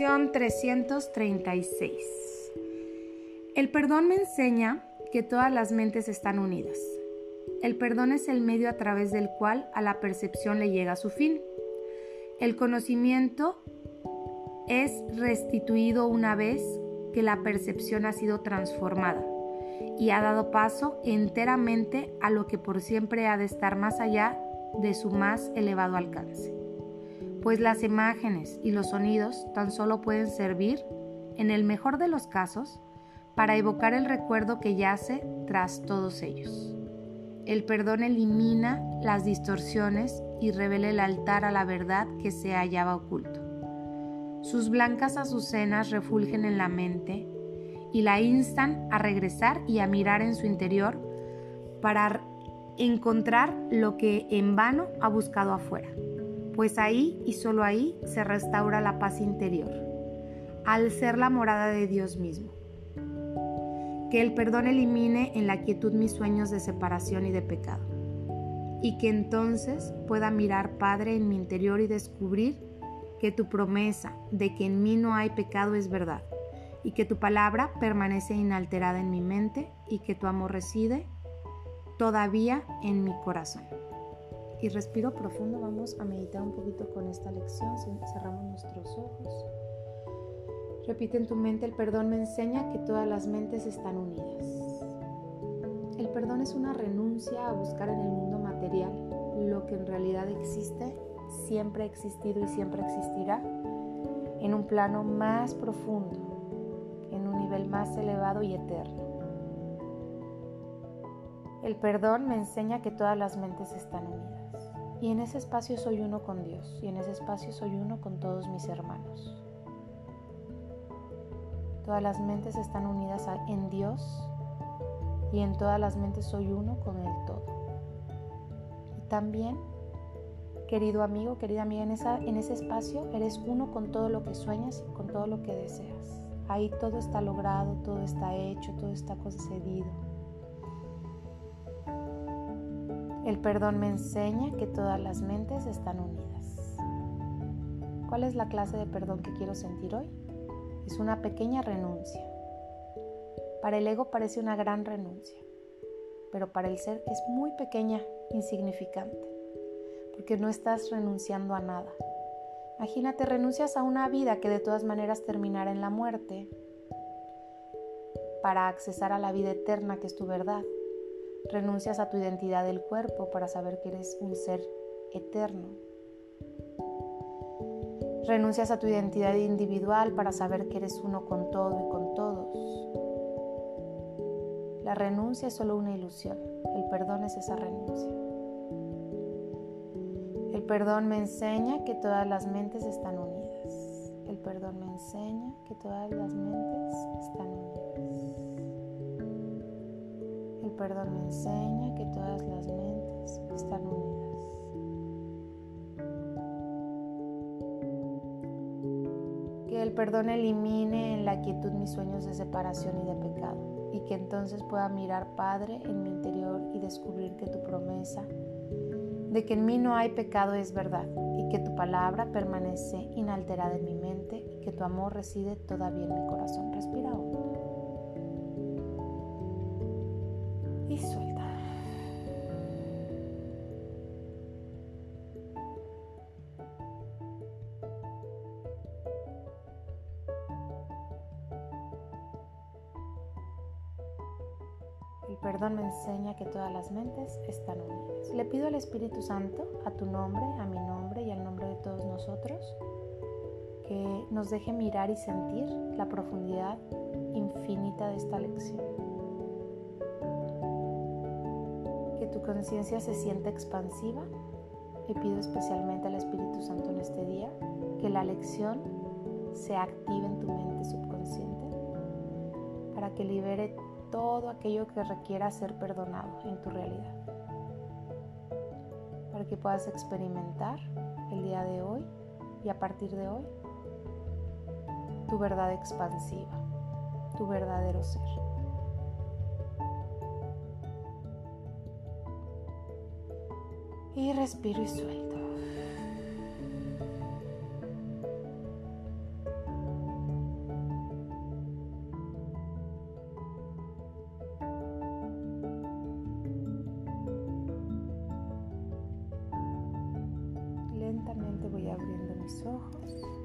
Lección 336. El perdón me enseña que todas las mentes están unidas. El perdón es el medio a través del cual a la percepción le llega su fin. El conocimiento es restituido una vez que la percepción ha sido transformada y ha dado paso enteramente a lo que por siempre ha de estar más allá de su más elevado alcance. Pues las imágenes y los sonidos tan solo pueden servir, en el mejor de los casos, para evocar el recuerdo que yace tras todos ellos. El perdón elimina las distorsiones y revela el altar a la verdad que se hallaba oculto. Sus blancas azucenas refulgen en la mente y la instan a regresar y a mirar en su interior para encontrar lo que en vano ha buscado afuera, pues ahí y solo ahí se restaura la paz interior, al ser la morada de Dios mismo. Que el perdón elimine en la quietud mis sueños de separación y de pecado, y que entonces pueda mirar, Padre, en mi interior y descubrir que tu promesa de que en mí no hay pecado es verdad, y que tu palabra permanece inalterada en mi mente, y que tu amor reside todavía en mi corazón. Y respiro profundo, vamos a meditar un poquito con esta lección, cerramos nuestros ojos. Repite en tu mente, el perdón me enseña que todas las mentes están unidas. El perdón es una renuncia a buscar en el mundo material lo que en realidad existe, siempre ha existido y siempre existirá, en un plano más profundo, en un nivel más elevado y eterno. El perdón me enseña que todas las mentes están unidas. Y en ese espacio soy uno con Dios. Y en ese espacio soy uno con todos mis hermanos. Todas las mentes están unidas en Dios. Y en todas las mentes soy uno con el todo. Y también, querido amigo, querida amiga, en, esa, en ese espacio eres uno con todo lo que sueñas y con todo lo que deseas. Ahí todo está logrado, todo está hecho, todo está concedido El perdón me enseña que todas las mentes están unidas. ¿Cuál es la clase de perdón que quiero sentir hoy? Es una pequeña renuncia. Para el ego parece una gran renuncia, pero para el ser es muy pequeña, insignificante, porque no estás renunciando a nada. Imagínate, renuncias a una vida que de todas maneras terminará en la muerte para accesar a la vida eterna que es tu verdad. Renuncias a tu identidad del cuerpo para saber que eres un ser eterno. Renuncias a tu identidad individual para saber que eres uno con todo y con todos. La renuncia es solo una ilusión. El perdón es esa renuncia. El perdón me enseña que todas las mentes están unidas. El perdón me enseña que todas las mentes están unidas perdón me enseña que todas las mentes están unidas. Que el perdón elimine en la quietud mis sueños de separación y de pecado y que entonces pueda mirar, Padre, en mi interior y descubrir que tu promesa de que en mí no hay pecado es verdad y que tu palabra permanece inalterada en mi mente y que tu amor reside todavía en mi corazón. Y suelta. El perdón me enseña que todas las mentes están unidas. Le pido al Espíritu Santo, a tu nombre, a mi nombre y al nombre de todos nosotros, que nos deje mirar y sentir la profundidad infinita de esta lección tu conciencia se siente expansiva, le pido especialmente al Espíritu Santo en este día que la lección se active en tu mente subconsciente para que libere todo aquello que requiera ser perdonado en tu realidad. Para que puedas experimentar el día de hoy y a partir de hoy tu verdad expansiva, tu verdadero ser. Y respiro y suelto. Lentamente voy abriendo mis ojos.